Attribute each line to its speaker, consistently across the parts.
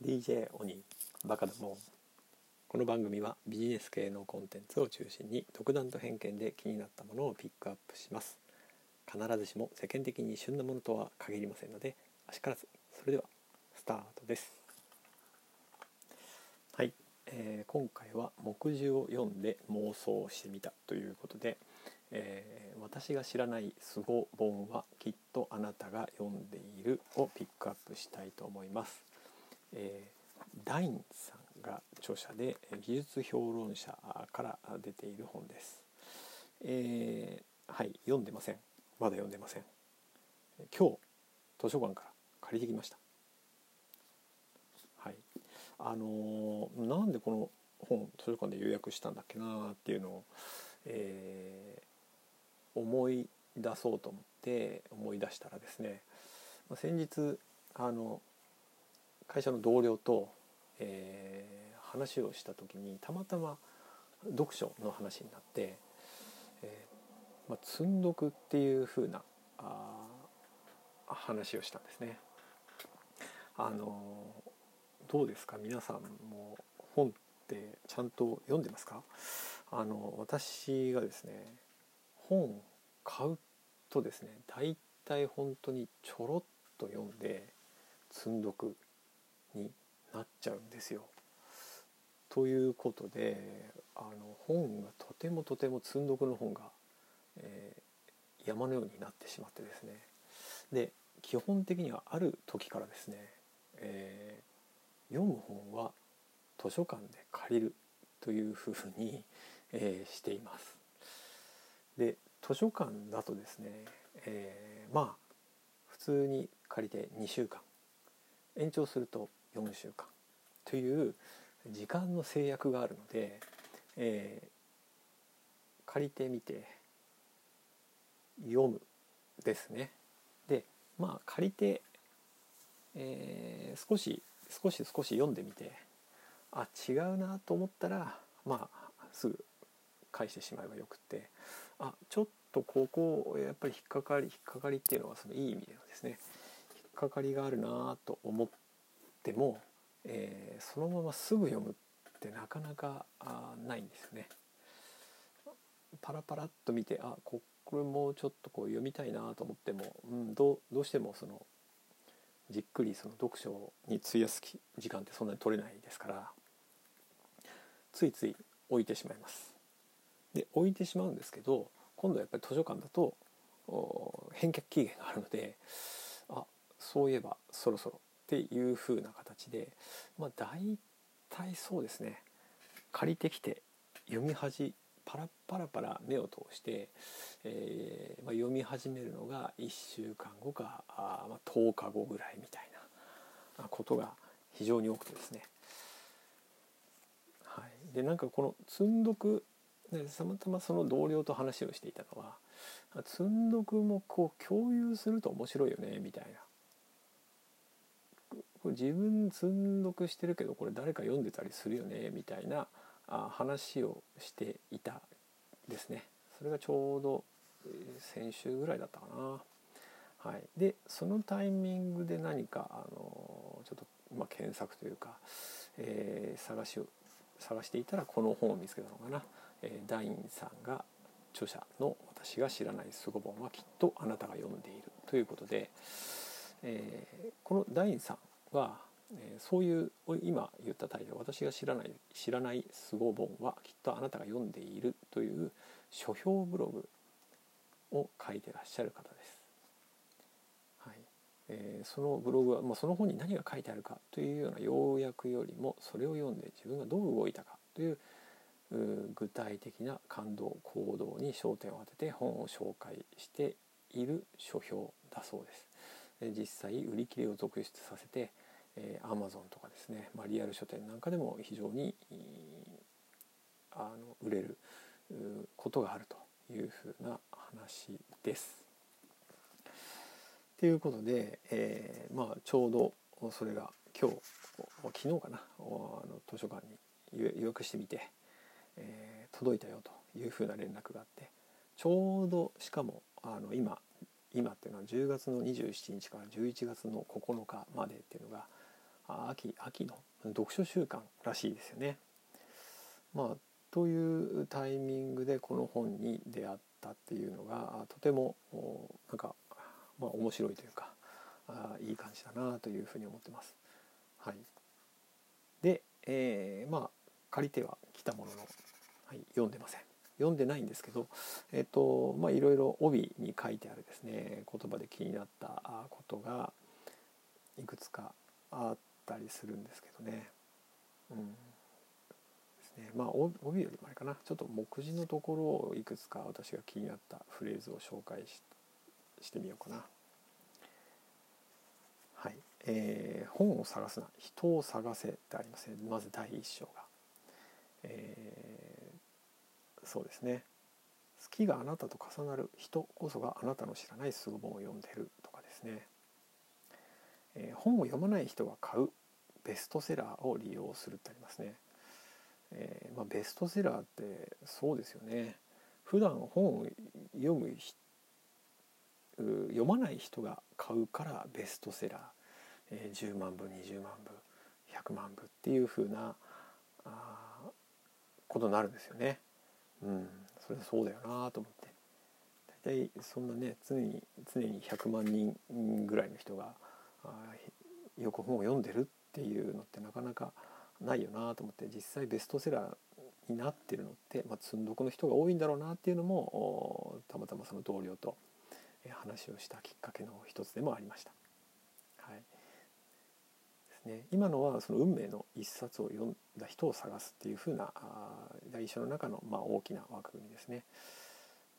Speaker 1: DJ 鬼バカだも。んこの番組はビジネス系のコンテンツを中心に独断と偏見で気になったものをピックアップします。必ずしも世間的に旬なものとは限りませんのであしからず。それではスタートです。はい、えー、今回は目次を読んで妄想してみたということで、えー、私が知らないスゴ本はきっとあなたが読んでいるをピックアップしたいと思います。えー、ダインさんが著者で技術評論者から出ている本です。えー、はい読んでません。まだ読んでません。今日図書館から借りてきました。はい。あのー、なんでこの本図書館で予約したんだっけなっていうのを、えー、思い出そうと思って思い出したらですね先日あの会社の同僚と、えー、話をした時にたまたま読書の話になって、えーまあ、積んどくっていう風なあ話をしたんですね。あのどうですか？皆さんも本ってちゃんと読んでますか？あの私がですね本買うとですね大体本当にちょろっと読んで積んどくになっちゃうんですよ。ということであの本がとてもとても積んどくの本が、えー、山のようになってしまってですねで基本的にはある時からですね、えー、読む本は図書館で借りるというふうに、えー、しています。で図書館だとですね、えー、まあ普通に借りて2週間延長すると4週間という時間の制約があるので、えー、借りてみて読むですね。でまあ借りて、えー、少し少し少し読んでみてあ違うなと思ったらまあすぐ返してしまえばよくってあちょっとここやっぱり引っかかり引っかかりっていうのはそのいい意味でのですね引っかかりがあるなと思ってもえー、そのまますぐ読むってなかなかあないんですね。パラパラっと見てあこれもちょっとこう読みたいなと思っても、うん、どどうしてもそのじっくりその読書に費やす時間ってそんなに取れないですからついつい置いてしまいます。で置いてしまうんですけど今度はやっぱり図書館だと返却期限があるのであそういえばそろそろっていう風な形でまあ大体そうですね。借りてきて読み始パラパラパラ目を通して、えーまあ、読み始めるのが1週間後かあ、まあ、10日後ぐらいみたいなことが非常に多くてですね。はい、でなんかこの積んどくたまたまその同僚と話をしていたのは積んどくもこう共有すると面白いよねみたいな。これ自分積んどくしてるけどこれ誰か読んでたりするよねみたいなあ話をしていたですね。それがちょうど先週ぐらいだったかな。はい、でそのタイミングで何かあのちょっと、まあ、検索というか、えー、探しを探していたらこの本を見つけたのかな、えー、ダインさんが著者の「私が知らないスゴ本はきっとあなたが読んでいる」ということで、えー、このダインさんは、えー、そういう今言ったタイトル「私が知らない知らないスゴ本はきっとあなたが読んでいる」という書評ブログを書いてらっしゃる方です。はいえー、そのブログは、まあ、その本に何が書いてあるかというような要約よりもそれを読んで自分がどう動いたかという具体的な感動行動に焦点を当てて本を紹介している書評だそうです。実際売り切れを続出させて、えー、Amazon とかですね、まあ、リアル書店なんかでも非常にあの売れることがあるというふうな話です。ということで、えー、まあ、ちょうどそれが今日昨日かなあの図書館に予約してみて、えー、届いたよというふうな連絡があってちょうどしかもあの今今っていうのは10月の27日から11月の9日までっていうのが秋秋の読書週間らしいですよね。まあ、というタイミングでこの本に出会ったっていうのがとてもなんか、まあ、面白いというかあいい感じだなというふうに思ってます。はい、で、えー、まあ借りては来たものの、はい、読んでません。読んでないんですけど、えっとまあ、いろいろ帯に書いてあるですね言葉で気になったことがいくつかあったりするんですけどね。うんねまあ帯よりもあれかなちょっと目次のところをいくつか私が気になったフレーズを紹介ししてみようかな。はい、えー、本を探すな人を探せってありますねまず第一章が。えー、そうですね。好きがあなたと重なる人こそがあなたの知らないすご本を読んでるとかですね、えー、本を読まない人が買うベストセラーを利用するってありますね、えー、まあ、ベストセラーってそうですよね。普段本を読む読まない人が買うからベストセラー、えー、10万部20万部100万部っていう風なことになるんですよね。うん、それはそうだよなと思って。大体そんなね常に常に100万人ぐらいの人があよく本を読んでるっていうのってなかなかないよなと思って実際ベストセラーになってるのって、まあ、積んどくの人が多いんだろうなっていうのもたまたまその同僚と話をしたきっかけの一つでもありました。はい。ね、今のはその運命の一冊を読んだ人を探すっていうふうな第一章の中のまあ大きな枠組みですね。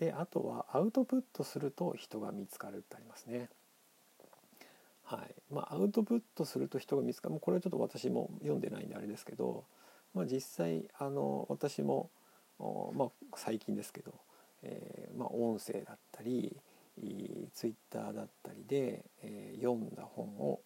Speaker 1: であとはアウトプットすると人が見つかるってありますね。はいまあ、アウトプットすると人が見つかるこれはちょっと私も読んでないんであれですけど、まあ、実際あの私も、まあ、最近ですけど、えーまあ、音声だったりツイッターだったりで、えー、読んだ本を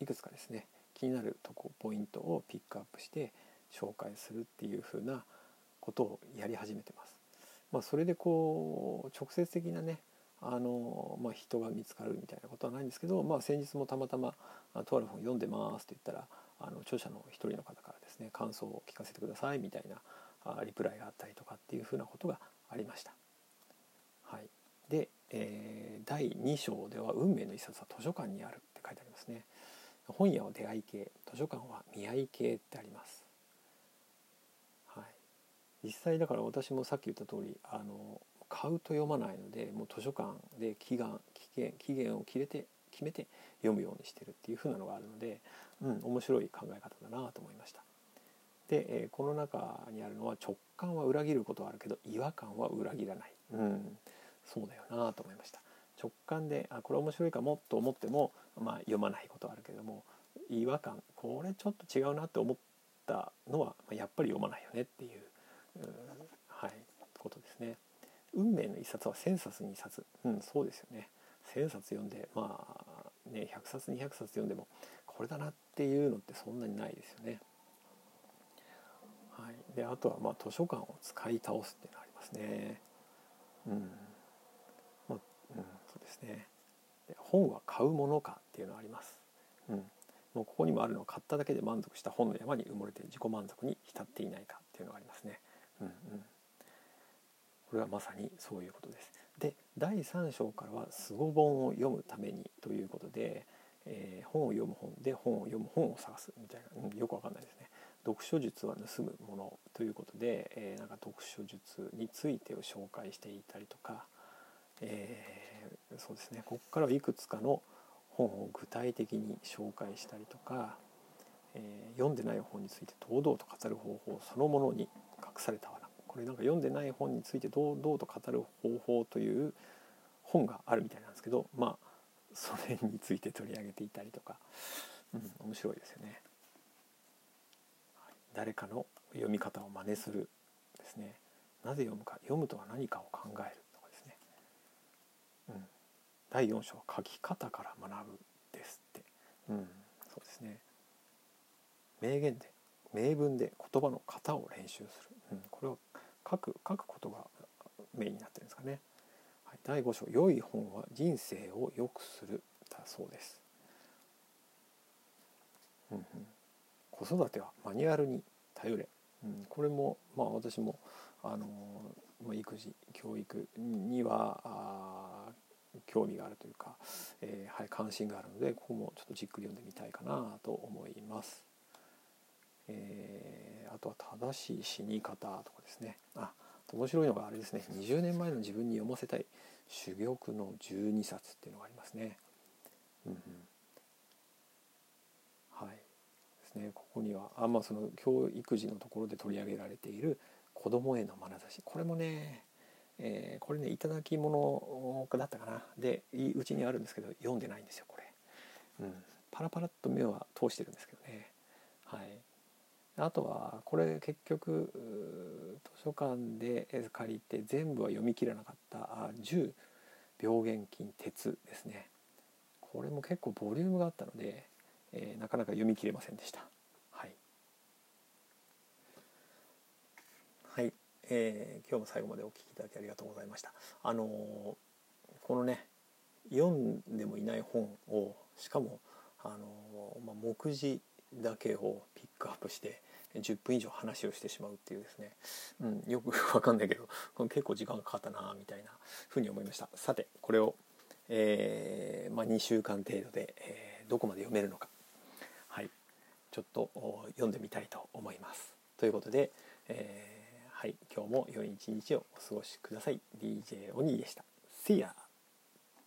Speaker 1: いくつかですね気になるとこポイントをピックアップして紹介するっていうふうなことをやり始めてます。まあ、それでこう直接的なねあの、まあ、人が見つかるみたいなことはないんですけど、まあ、先日もたまたま「とある本読んでます」って言ったらあの著者の一人の方からですね感想を聞かせてくださいみたいなあリプライがあったりとかっていうふうなことがありました。はい、で、えー、第2章では「運命の一冊は図書館にある」って書いてありますね。本屋は出会い系図書館は見合い系ってあります。はい、実際だから私もさっき言った通りあの買うと読まないのでもう図書館で期限期限期限を決めて決めて読むようにしてるっていう風なのがあるので、うん、面白い考え方だなと思いました。で、えー、この中にあるのは直感は裏切ることはあるけど違和感は裏切らない、うん、そうだよなと思いました。直感であこれ面白いかもと思っても、まあ、読まないことはあるけども違和感これちょっと違うなって思ったのは、まあ、やっぱり読まないよねっていう、うはい、ことですね。運命の一冊は1冊に1冊うんそうですよね1冊読んでまあね100冊200冊読んでもこれだなっていうのってそんなにないですよね。はい、であとはまあ図書館を使い倒すっていうのがありますね。うん、ですねで本は買うものかっていうのがあります。うん、もうここにもあるのは買っただけで満足した本の山に埋もれて自己満足に浸っていないかっていうのがありますね。うんうんこれはまさにそういうことです。で第3章からは「すご本を読むために」ということで、えー、本を読む本で本を読む本を探すみたいな、うん、よくわかんないですね。読書術は盗むものということで、えー、なんか読書術についてを紹介していたりとか、えー、そうですね。ここからはいくつかの本を具体的に紹介したりとか、えー、読んでない本について堂々と語る方法そのものに隠された罠これなんか読んでない本について堂々と語る方法という本があるみたいなんですけどまあそれについて取り上げていたりとか、うん、面白いですよね。誰かの読み方を真似するですね。なぜ読むか読むとは何かを考える、うん、第4章は書き方から学ぶですって、うん、そうですね。名言で名文で言葉の型を練習する、うん、これを書く書くことがメインになってるんですかね、はい、第5章「良い本は人生を良くする」だそうです。子育てはマニュアルに頼れ、うん、これもまあ私もあの育児教育には興味があるというか、えー、はい、関心があるのでここもちょっとじっくり読んでみたいかなと思います。えー、あとは正しい死に方とかですね。あ面白いのがあれですね。20年前の自分に読ませたい珠玉の12冊っていうのがありますね。うん、うん、はい。ですね。ここにはあ、まあ、その教育児のところで取り上げられている子供への眼差し。これもねえー、これね頂き物だったかな。でいうちにあるんですけど読んでないんですよこれ、うん、パラパラっと目は通してるんですけどね。はい。あとはこれ結局図書館で借りて全部は読み切らなかった「10病原菌鉄」ですね。これも結構ボリュームがあったので、えー、なかなか読み切れませんでしたはいはいえー、今日も最後までお聞きいただきありがとうございました。あのー、このね読んでもいない本をしかも、あのー、まあ、目次だけをピックアップして10分以上話をしてしまうっていうですね、うん、よくわかんないけど結構時間がかかったなみたいなふうに思いました。さてこれを、えー、まあ、2週間程度で、えどこまで読めるのか。はい。ちょっと読んでみたいと思います。ということで、えーはい、今日も良い一日をお過ごしください。DJ おにいでした。See ya!